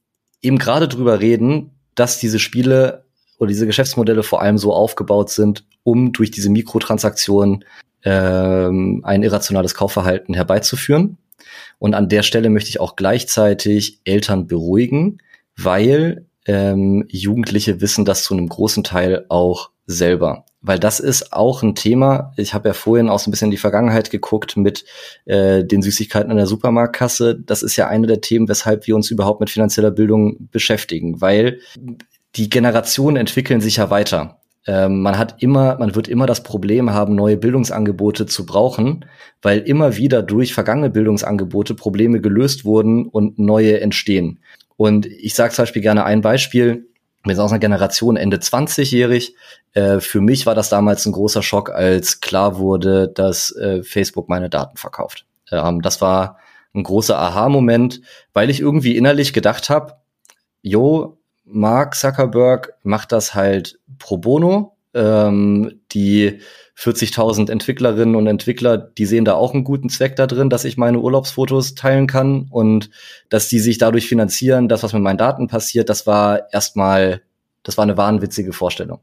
eben gerade drüber reden, dass diese Spiele oder diese Geschäftsmodelle vor allem so aufgebaut sind, um durch diese Mikrotransaktionen ähm, ein irrationales Kaufverhalten herbeizuführen. Und an der Stelle möchte ich auch gleichzeitig Eltern beruhigen, weil ähm, Jugendliche wissen das zu einem großen Teil auch selber. Weil das ist auch ein Thema. Ich habe ja vorhin auch so ein bisschen in die Vergangenheit geguckt mit äh, den Süßigkeiten in der Supermarktkasse. Das ist ja eine der Themen, weshalb wir uns überhaupt mit finanzieller Bildung beschäftigen, weil die Generationen entwickeln sich ja weiter. Ähm, man hat immer, man wird immer das Problem haben, neue Bildungsangebote zu brauchen, weil immer wieder durch vergangene Bildungsangebote Probleme gelöst wurden und neue entstehen. Und ich sage zum Beispiel gerne ein Beispiel. Wir sind aus einer Generation Ende 20-jährig. Äh, für mich war das damals ein großer Schock, als klar wurde, dass äh, Facebook meine Daten verkauft. Ähm, das war ein großer Aha-Moment, weil ich irgendwie innerlich gedacht habe, jo, Mark Zuckerberg macht das halt pro bono. Ähm, die 40.000 Entwicklerinnen und Entwickler, die sehen da auch einen guten Zweck da drin, dass ich meine Urlaubsfotos teilen kann und dass die sich dadurch finanzieren, das, was mit meinen Daten passiert, das war erstmal, das war eine wahnwitzige Vorstellung.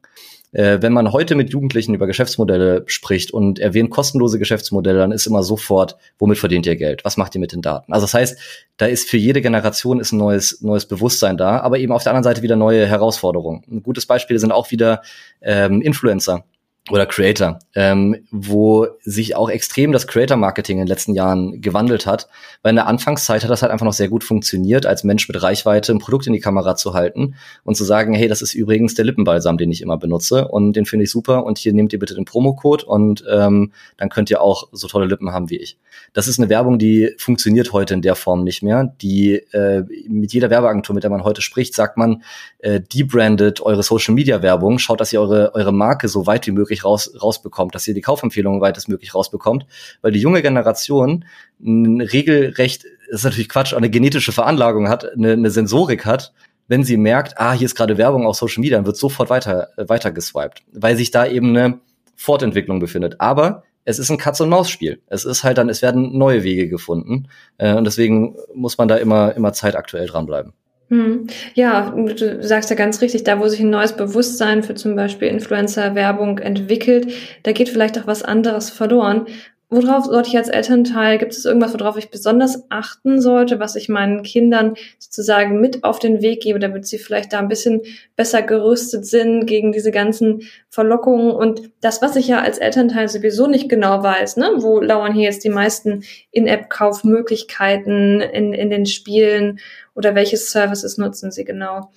Äh, wenn man heute mit Jugendlichen über Geschäftsmodelle spricht und erwähnt kostenlose Geschäftsmodelle, dann ist immer sofort, womit verdient ihr Geld? Was macht ihr mit den Daten? Also das heißt, da ist für jede Generation ist ein neues, neues Bewusstsein da, aber eben auf der anderen Seite wieder neue Herausforderungen. Ein gutes Beispiel sind auch wieder ähm, Influencer oder Creator, ähm, wo sich auch extrem das Creator-Marketing in den letzten Jahren gewandelt hat. Weil in der Anfangszeit hat das halt einfach noch sehr gut funktioniert, als Mensch mit Reichweite ein Produkt in die Kamera zu halten und zu sagen, hey, das ist übrigens der Lippenbalsam, den ich immer benutze und den finde ich super und hier nehmt ihr bitte den Promocode und ähm, dann könnt ihr auch so tolle Lippen haben wie ich. Das ist eine Werbung, die funktioniert heute in der Form nicht mehr. Die äh, mit jeder Werbeagentur, mit der man heute spricht, sagt man, äh, debrandet eure Social-Media-Werbung, schaut, dass ihr eure, eure Marke so weit wie möglich raus, rausbekommt, dass ihr die Kaufempfehlungen weitestmöglich rausbekommt, weil die junge Generation ein regelrecht, das ist natürlich Quatsch, eine genetische Veranlagung hat, eine, eine Sensorik hat, wenn sie merkt, ah, hier ist gerade Werbung auf Social Media, dann wird sofort weiter, äh, weiter geswiped, weil sich da eben eine Fortentwicklung befindet. Aber es ist ein Katz-und-Maus-Spiel. Es ist halt dann, es werden neue Wege gefunden. Äh, und deswegen muss man da immer, immer zeitaktuell dranbleiben. Hm. Ja, du sagst ja ganz richtig, da wo sich ein neues Bewusstsein für zum Beispiel Influencer-Werbung entwickelt, da geht vielleicht auch was anderes verloren. Worauf sollte ich als Elternteil, gibt es irgendwas, worauf ich besonders achten sollte, was ich meinen Kindern sozusagen mit auf den Weg gebe, damit sie vielleicht da ein bisschen besser gerüstet sind gegen diese ganzen Verlockungen und das, was ich ja als Elternteil sowieso nicht genau weiß, ne, wo lauern hier jetzt die meisten In-App-Kaufmöglichkeiten in, in den Spielen oder welche Services nutzen sie genau?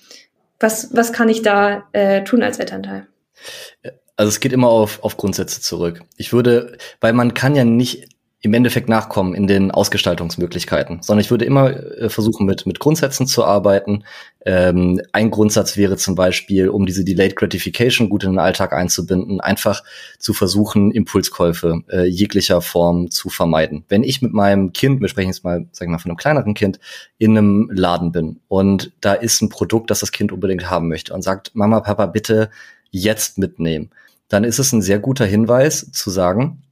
Was, was kann ich da äh, tun als Elternteil? Also es geht immer auf, auf Grundsätze zurück. Ich würde, weil man kann ja nicht im Endeffekt nachkommen in den Ausgestaltungsmöglichkeiten, sondern ich würde immer äh, versuchen, mit, mit Grundsätzen zu arbeiten. Ähm, ein Grundsatz wäre zum Beispiel, um diese Delayed Gratification gut in den Alltag einzubinden, einfach zu versuchen, Impulskäufe äh, jeglicher Form zu vermeiden. Wenn ich mit meinem Kind, wir sprechen jetzt mal, sagen wir mal, von einem kleineren Kind, in einem Laden bin und da ist ein Produkt, das das Kind unbedingt haben möchte und sagt, Mama, Papa, bitte jetzt mitnehmen, dann ist es ein sehr guter Hinweis zu sagen,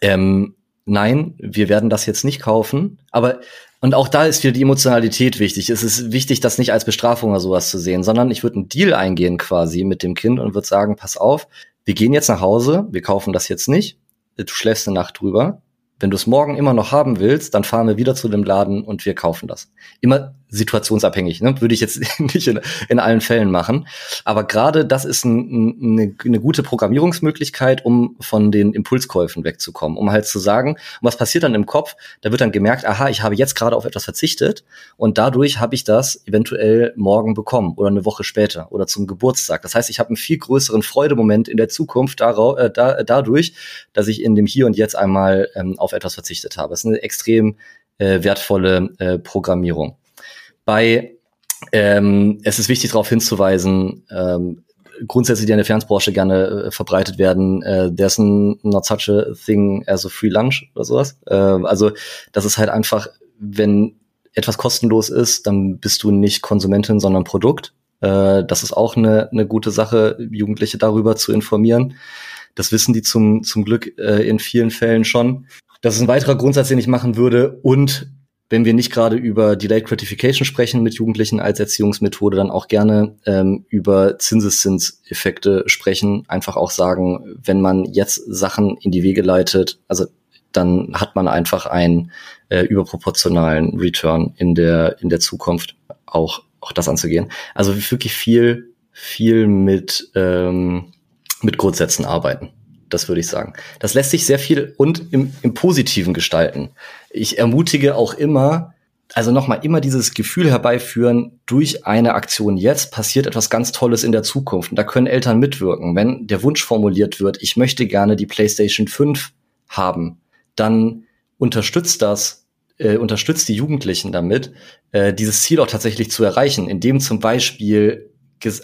ähm, nein, wir werden das jetzt nicht kaufen. Aber und auch da ist wieder die Emotionalität wichtig. Es ist wichtig, das nicht als Bestrafung oder sowas zu sehen, sondern ich würde einen Deal eingehen quasi mit dem Kind und würde sagen, pass auf, wir gehen jetzt nach Hause, wir kaufen das jetzt nicht, du schläfst eine Nacht drüber. Wenn du es morgen immer noch haben willst, dann fahren wir wieder zu dem Laden und wir kaufen das. Immer situationsabhängig, ne? würde ich jetzt nicht in, in allen Fällen machen. Aber gerade das ist ein, ein, eine, eine, gute Programmierungsmöglichkeit, um von den Impulskäufen wegzukommen, um halt zu sagen, was passiert dann im Kopf? Da wird dann gemerkt, aha, ich habe jetzt gerade auf etwas verzichtet und dadurch habe ich das eventuell morgen bekommen oder eine Woche später oder zum Geburtstag. Das heißt, ich habe einen viel größeren Freudemoment in der Zukunft darauf, äh, da, dadurch, dass ich in dem Hier und Jetzt einmal ähm, auf etwas verzichtet habe. Das ist eine extrem äh, wertvolle äh, Programmierung. Bei ähm, es ist wichtig darauf hinzuweisen, ähm, grundsätzlich, die in der Finanzbranche gerne äh, verbreitet werden, äh, there's not such a thing as a free lunch oder sowas. Äh, also das ist halt einfach, wenn etwas kostenlos ist, dann bist du nicht Konsumentin, sondern Produkt. Äh, das ist auch eine, eine gute Sache, Jugendliche darüber zu informieren. Das wissen die zum, zum Glück äh, in vielen Fällen schon. Das ist ein weiterer Grundsatz, den ich machen würde. Und wenn wir nicht gerade über Delayed Gratification sprechen mit Jugendlichen als Erziehungsmethode, dann auch gerne ähm, über Zinseszinseffekte sprechen. Einfach auch sagen, wenn man jetzt Sachen in die Wege leitet, also dann hat man einfach einen äh, überproportionalen Return in der in der Zukunft auch auch das anzugehen. Also wirklich viel viel mit ähm, mit Grundsätzen arbeiten. Das würde ich sagen. Das lässt sich sehr viel und im, im Positiven gestalten. Ich ermutige auch immer, also nochmal immer dieses Gefühl herbeiführen, durch eine Aktion jetzt passiert etwas ganz Tolles in der Zukunft. Und da können Eltern mitwirken. Wenn der Wunsch formuliert wird, ich möchte gerne die PlayStation 5 haben, dann unterstützt das, äh, unterstützt die Jugendlichen damit, äh, dieses Ziel auch tatsächlich zu erreichen, indem zum Beispiel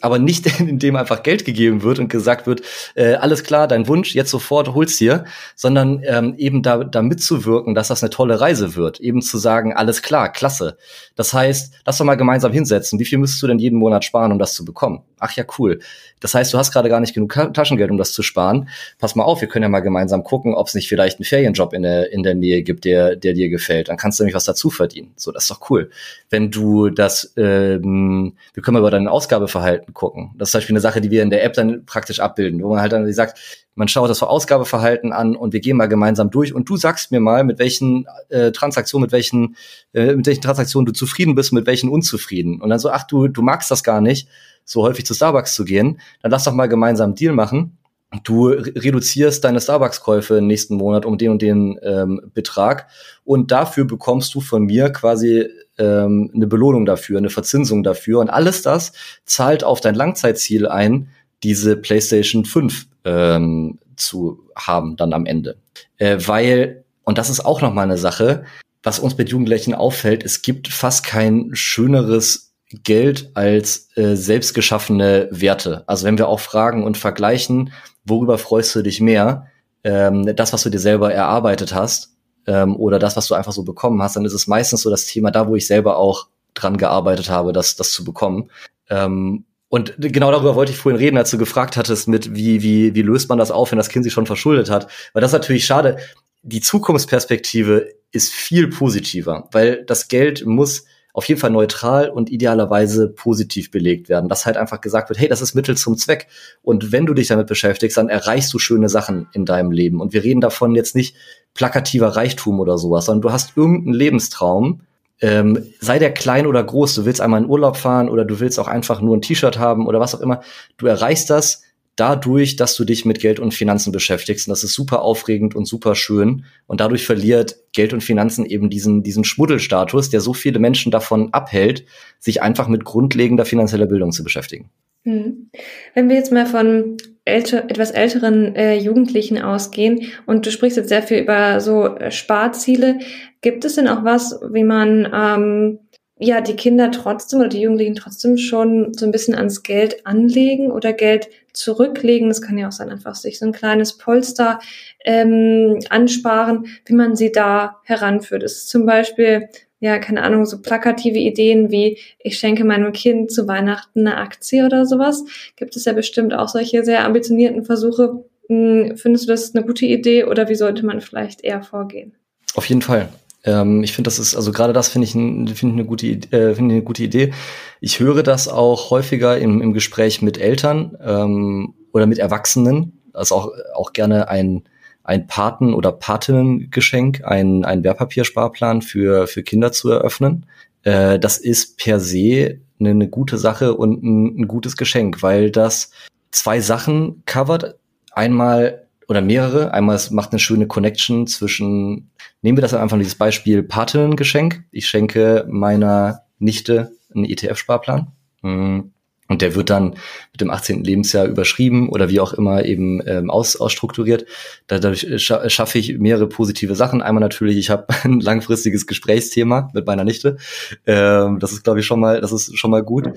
aber nicht indem einfach Geld gegeben wird und gesagt wird, äh, alles klar, dein Wunsch, jetzt sofort hol's dir, sondern ähm, eben da, da mitzuwirken, dass das eine tolle Reise wird. Eben zu sagen, alles klar, klasse. Das heißt, lass doch mal gemeinsam hinsetzen. Wie viel müsstest du denn jeden Monat sparen, um das zu bekommen? Ach ja, cool. Das heißt, du hast gerade gar nicht genug Taschengeld, um das zu sparen. Pass mal auf, wir können ja mal gemeinsam gucken, ob es nicht vielleicht einen Ferienjob in der, in der Nähe gibt, der, der dir gefällt. Dann kannst du nämlich was dazu verdienen. So, das ist doch cool. Wenn du das, ähm, wir können mal über dein Ausgabeverhalten gucken. Das ist zum Beispiel eine Sache, die wir in der App dann praktisch abbilden, wo man halt dann sagt, man schaut das Ausgabeverhalten an und wir gehen mal gemeinsam durch und du sagst mir mal, mit welchen äh, Transaktionen, mit welchen, äh, mit welchen Transaktionen du zufrieden bist, mit welchen unzufrieden. Und dann so, ach du, du magst das gar nicht so häufig zu Starbucks zu gehen, dann lass doch mal gemeinsam einen Deal machen. Du reduzierst deine Starbucks-Käufe nächsten Monat um den und den ähm, Betrag und dafür bekommst du von mir quasi ähm, eine Belohnung dafür, eine Verzinsung dafür und alles das zahlt auf dein Langzeitziel ein, diese PlayStation 5 ähm, zu haben dann am Ende. Äh, weil, und das ist auch noch mal eine Sache, was uns mit Jugendlichen auffällt, es gibt fast kein schöneres Geld als äh, selbst geschaffene Werte. Also wenn wir auch fragen und vergleichen, worüber freust du dich mehr? Ähm, das, was du dir selber erarbeitet hast ähm, oder das, was du einfach so bekommen hast, dann ist es meistens so das Thema da, wo ich selber auch dran gearbeitet habe, das, das zu bekommen. Ähm, und genau darüber wollte ich vorhin reden, als du gefragt hattest, mit wie, wie, wie löst man das auf, wenn das Kind sich schon verschuldet hat. Weil das ist natürlich schade. Die Zukunftsperspektive ist viel positiver, weil das Geld muss auf jeden Fall neutral und idealerweise positiv belegt werden. Dass halt einfach gesagt wird, hey, das ist Mittel zum Zweck. Und wenn du dich damit beschäftigst, dann erreichst du schöne Sachen in deinem Leben. Und wir reden davon jetzt nicht plakativer Reichtum oder sowas, sondern du hast irgendeinen Lebenstraum, ähm, sei der klein oder groß, du willst einmal in Urlaub fahren oder du willst auch einfach nur ein T-Shirt haben oder was auch immer, du erreichst das dadurch, dass du dich mit Geld und Finanzen beschäftigst. Und das ist super aufregend und super schön. Und dadurch verliert Geld und Finanzen eben diesen, diesen Schmuddelstatus, der so viele Menschen davon abhält, sich einfach mit grundlegender finanzieller Bildung zu beschäftigen. Hm. Wenn wir jetzt mal von älter, etwas älteren äh, Jugendlichen ausgehen und du sprichst jetzt sehr viel über so äh, Sparziele, gibt es denn auch was, wie man ähm, ja die Kinder trotzdem oder die Jugendlichen trotzdem schon so ein bisschen ans Geld anlegen oder Geld zurücklegen? Das kann ja auch sein, einfach sich so ein kleines Polster ähm, ansparen, wie man sie da heranführt. Das ist zum Beispiel ja, keine Ahnung, so plakative Ideen wie ich schenke meinem Kind zu Weihnachten eine Aktie oder sowas. Gibt es ja bestimmt auch solche sehr ambitionierten Versuche. Hm, findest du das eine gute Idee oder wie sollte man vielleicht eher vorgehen? Auf jeden Fall. Ähm, ich finde, das ist, also gerade das finde ich, find ich, eine gute, äh, finde eine gute Idee. Ich höre das auch häufiger im, im Gespräch mit Eltern ähm, oder mit Erwachsenen. Also auch, auch gerne ein, ein Paten- oder Patinnengeschenk, ein, ein Wertpapiersparplan für, für Kinder zu eröffnen. Äh, das ist per se eine, eine gute Sache und ein, ein gutes Geschenk, weil das zwei Sachen covert. Einmal oder mehrere. Einmal es macht eine schöne Connection zwischen, nehmen wir das einfach dieses Beispiel Patinnengeschenk. Ich schenke meiner Nichte einen ETF-Sparplan. Mhm. Und der wird dann mit dem 18. Lebensjahr überschrieben oder wie auch immer eben ähm, aus, ausstrukturiert. Dadurch scha schaffe ich mehrere positive Sachen. Einmal natürlich, ich habe ein langfristiges Gesprächsthema mit meiner Nichte. Ähm, das ist, glaube ich, schon mal, das ist schon mal gut.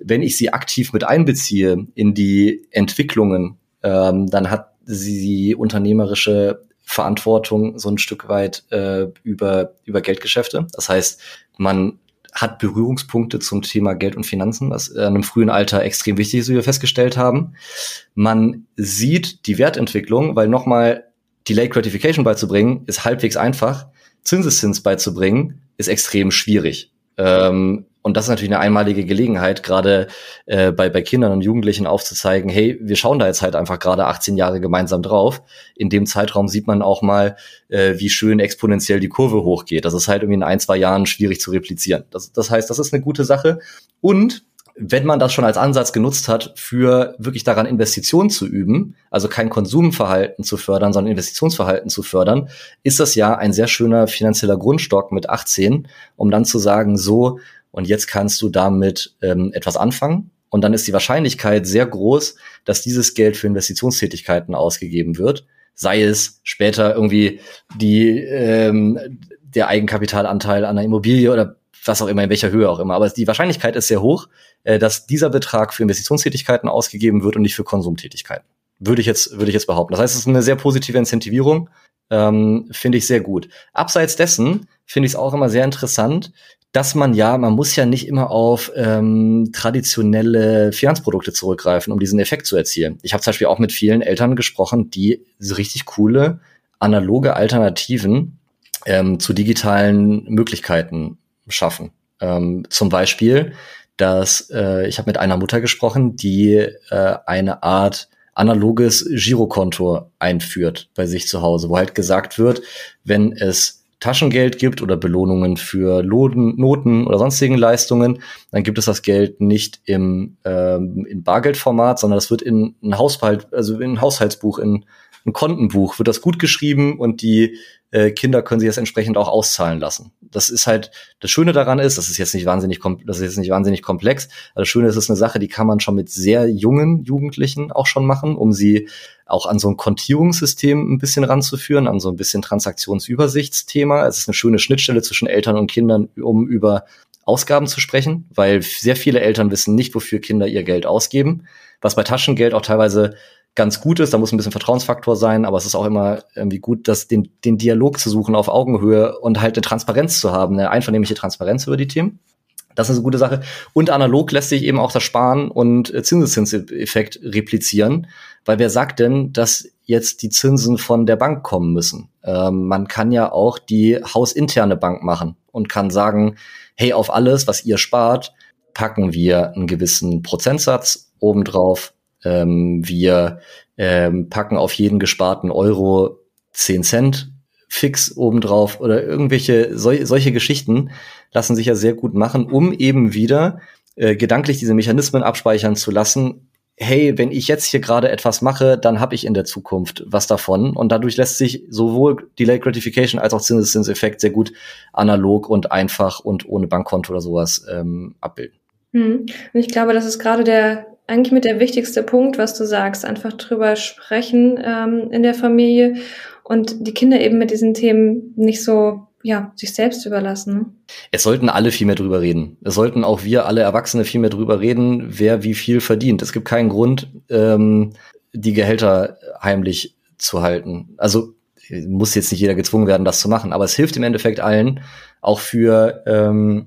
Wenn ich sie aktiv mit einbeziehe in die Entwicklungen, ähm, dann hat sie die unternehmerische Verantwortung so ein Stück weit äh, über, über Geldgeschäfte. Das heißt, man hat Berührungspunkte zum Thema Geld und Finanzen, was in einem frühen Alter extrem wichtig ist, wie wir festgestellt haben. Man sieht die Wertentwicklung, weil nochmal Delayed Gratification beizubringen, ist halbwegs einfach. Zinseszins beizubringen, ist extrem schwierig. Ähm, und das ist natürlich eine einmalige Gelegenheit, gerade äh, bei, bei Kindern und Jugendlichen aufzuzeigen, hey, wir schauen da jetzt halt einfach gerade 18 Jahre gemeinsam drauf. In dem Zeitraum sieht man auch mal, äh, wie schön exponentiell die Kurve hochgeht. Das ist halt irgendwie in ein, zwei Jahren schwierig zu replizieren. Das, das heißt, das ist eine gute Sache. Und wenn man das schon als Ansatz genutzt hat, für wirklich daran Investitionen zu üben, also kein Konsumverhalten zu fördern, sondern Investitionsverhalten zu fördern, ist das ja ein sehr schöner finanzieller Grundstock mit 18, um dann zu sagen, so, und jetzt kannst du damit ähm, etwas anfangen. Und dann ist die Wahrscheinlichkeit sehr groß, dass dieses Geld für Investitionstätigkeiten ausgegeben wird. Sei es später irgendwie die, ähm, der Eigenkapitalanteil an der Immobilie oder was auch immer, in welcher Höhe auch immer. Aber die Wahrscheinlichkeit ist sehr hoch, äh, dass dieser Betrag für Investitionstätigkeiten ausgegeben wird und nicht für Konsumtätigkeiten. Würde ich jetzt, würde ich jetzt behaupten. Das heißt, es ist eine sehr positive Incentivierung. Ähm, finde ich sehr gut. Abseits dessen finde ich es auch immer sehr interessant, dass man ja, man muss ja nicht immer auf ähm, traditionelle Finanzprodukte zurückgreifen, um diesen Effekt zu erzielen. Ich habe zum Beispiel auch mit vielen Eltern gesprochen, die so richtig coole analoge Alternativen ähm, zu digitalen Möglichkeiten schaffen. Ähm, zum Beispiel, dass äh, ich habe mit einer Mutter gesprochen, die äh, eine Art analoges Girokonto einführt bei sich zu Hause, wo halt gesagt wird, wenn es Taschengeld gibt oder Belohnungen für Loden, Noten oder sonstigen Leistungen, dann gibt es das Geld nicht im ähm, in Bargeldformat, sondern das wird in ein Haushalt, also in ein Haushaltsbuch, in ein Kontenbuch wird das gut geschrieben und die äh, Kinder können sich das entsprechend auch auszahlen lassen. Das ist halt, das Schöne daran ist, das ist jetzt nicht wahnsinnig, das ist jetzt nicht wahnsinnig komplex, aber das Schöne ist, es ist eine Sache, die kann man schon mit sehr jungen Jugendlichen auch schon machen, um sie auch an so ein Kontierungssystem ein bisschen ranzuführen, an so ein bisschen Transaktionsübersichtsthema. Es ist eine schöne Schnittstelle zwischen Eltern und Kindern, um über Ausgaben zu sprechen, weil sehr viele Eltern wissen nicht, wofür Kinder ihr Geld ausgeben, was bei Taschengeld auch teilweise ganz gut ist. Da muss ein bisschen Vertrauensfaktor sein, aber es ist auch immer irgendwie gut, dass den, den Dialog zu suchen auf Augenhöhe und halt eine Transparenz zu haben, eine einvernehmliche Transparenz über die Themen. Das ist eine gute Sache. Und analog lässt sich eben auch das Sparen und Zinseszinseffekt replizieren, weil wer sagt denn, dass jetzt die Zinsen von der Bank kommen müssen? Ähm, man kann ja auch die hausinterne Bank machen und kann sagen, hey, auf alles, was ihr spart, packen wir einen gewissen Prozentsatz obendrauf. Ähm, wir ähm, packen auf jeden gesparten Euro 10 Cent fix obendrauf oder irgendwelche sol solche Geschichten lassen sich ja sehr gut machen, um eben wieder äh, gedanklich diese Mechanismen abspeichern zu lassen. Hey, wenn ich jetzt hier gerade etwas mache, dann habe ich in der Zukunft was davon. Und dadurch lässt sich sowohl Delayed Gratification als auch Zinseszinseffekt sehr gut analog und einfach und ohne Bankkonto oder sowas ähm, abbilden. Hm. Und ich glaube, das ist gerade der eigentlich mit der wichtigste Punkt, was du sagst, einfach drüber sprechen ähm, in der Familie und die Kinder eben mit diesen Themen nicht so ja, sich selbst überlassen. Es sollten alle viel mehr drüber reden. Es sollten auch wir alle Erwachsene viel mehr drüber reden, wer wie viel verdient. Es gibt keinen Grund, ähm, die Gehälter heimlich zu halten. Also muss jetzt nicht jeder gezwungen werden, das zu machen, aber es hilft im Endeffekt allen, auch für ähm,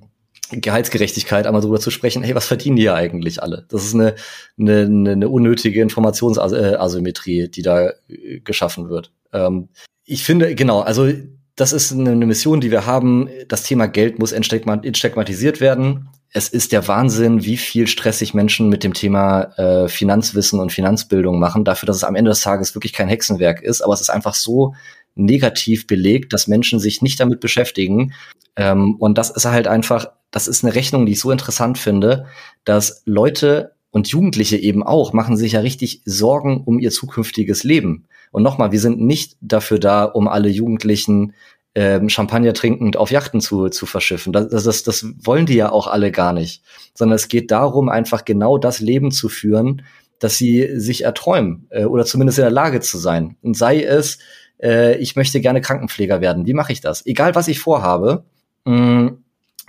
Gehaltsgerechtigkeit einmal drüber zu sprechen, hey, was verdienen die ja eigentlich alle? Das ist eine, eine, eine unnötige Informationsasymmetrie, die da äh, geschaffen wird. Ähm, ich finde, genau, also das ist eine, Mission, die wir haben. Das Thema Geld muss entstigmatisiert werden. Es ist der Wahnsinn, wie viel Stress sich Menschen mit dem Thema äh, Finanzwissen und Finanzbildung machen, dafür, dass es am Ende des Tages wirklich kein Hexenwerk ist. Aber es ist einfach so negativ belegt, dass Menschen sich nicht damit beschäftigen. Ähm, und das ist halt einfach das ist eine Rechnung, die ich so interessant finde, dass Leute und Jugendliche eben auch machen sich ja richtig Sorgen um ihr zukünftiges Leben. Und nochmal, wir sind nicht dafür da, um alle Jugendlichen ähm, Champagner trinkend auf Yachten zu, zu verschiffen. Das, das, das wollen die ja auch alle gar nicht. Sondern es geht darum, einfach genau das Leben zu führen, dass sie sich erträumen äh, oder zumindest in der Lage zu sein. Und sei es, äh, ich möchte gerne Krankenpfleger werden. Wie mache ich das? Egal, was ich vorhabe, mh, mm,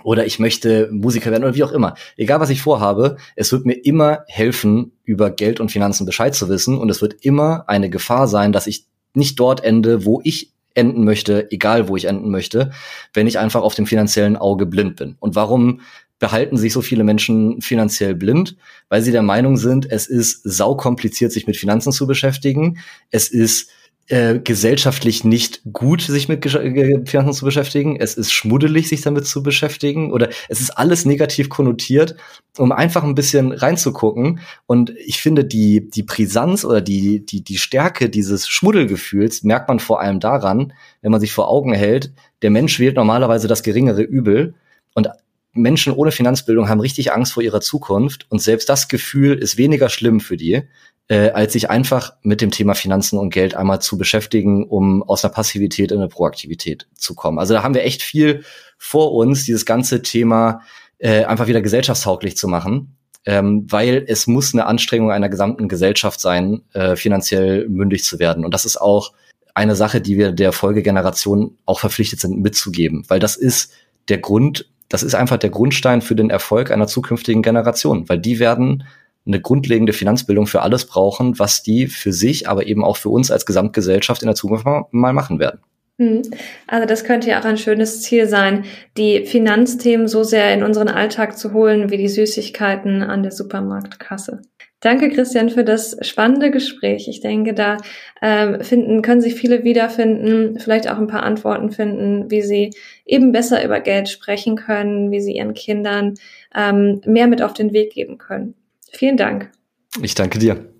oder ich möchte Musiker werden oder wie auch immer. Egal was ich vorhabe, es wird mir immer helfen, über Geld und Finanzen Bescheid zu wissen und es wird immer eine Gefahr sein, dass ich nicht dort ende, wo ich enden möchte, egal wo ich enden möchte, wenn ich einfach auf dem finanziellen Auge blind bin. Und warum behalten sich so viele Menschen finanziell blind? Weil sie der Meinung sind, es ist saukompliziert, sich mit Finanzen zu beschäftigen. Es ist äh, gesellschaftlich nicht gut, sich mit Finanzen zu beschäftigen. Es ist schmuddelig, sich damit zu beschäftigen. Oder es ist alles negativ konnotiert, um einfach ein bisschen reinzugucken. Und ich finde, die, die Brisanz oder die, die, die Stärke dieses Schmuddelgefühls merkt man vor allem daran, wenn man sich vor Augen hält, der Mensch wählt normalerweise das geringere Übel. Und Menschen ohne Finanzbildung haben richtig Angst vor ihrer Zukunft und selbst das Gefühl ist weniger schlimm für die, äh, als sich einfach mit dem Thema Finanzen und Geld einmal zu beschäftigen, um aus einer Passivität in eine Proaktivität zu kommen. Also da haben wir echt viel vor uns, dieses ganze Thema äh, einfach wieder gesellschaftstauglich zu machen. Ähm, weil es muss eine Anstrengung einer gesamten Gesellschaft sein, äh, finanziell mündig zu werden. Und das ist auch eine Sache, die wir der Folgegeneration auch verpflichtet sind mitzugeben, weil das ist der Grund, das ist einfach der Grundstein für den Erfolg einer zukünftigen Generation, weil die werden eine grundlegende Finanzbildung für alles brauchen, was die für sich, aber eben auch für uns als Gesamtgesellschaft in der Zukunft mal, machen werden. Hm. Also das könnte ja auch ein schönes Ziel sein, die Finanzthemen so sehr in unseren Alltag zu holen wie die Süßigkeiten an der Supermarktkasse. Danke, Christian, für das spannende Gespräch. Ich denke, da ähm, finden, können sich viele wiederfinden, vielleicht auch ein paar Antworten finden, wie sie eben besser über Geld sprechen können, wie sie ihren Kindern ähm, mehr mit auf den Weg geben können. Vielen Dank. Ich danke dir.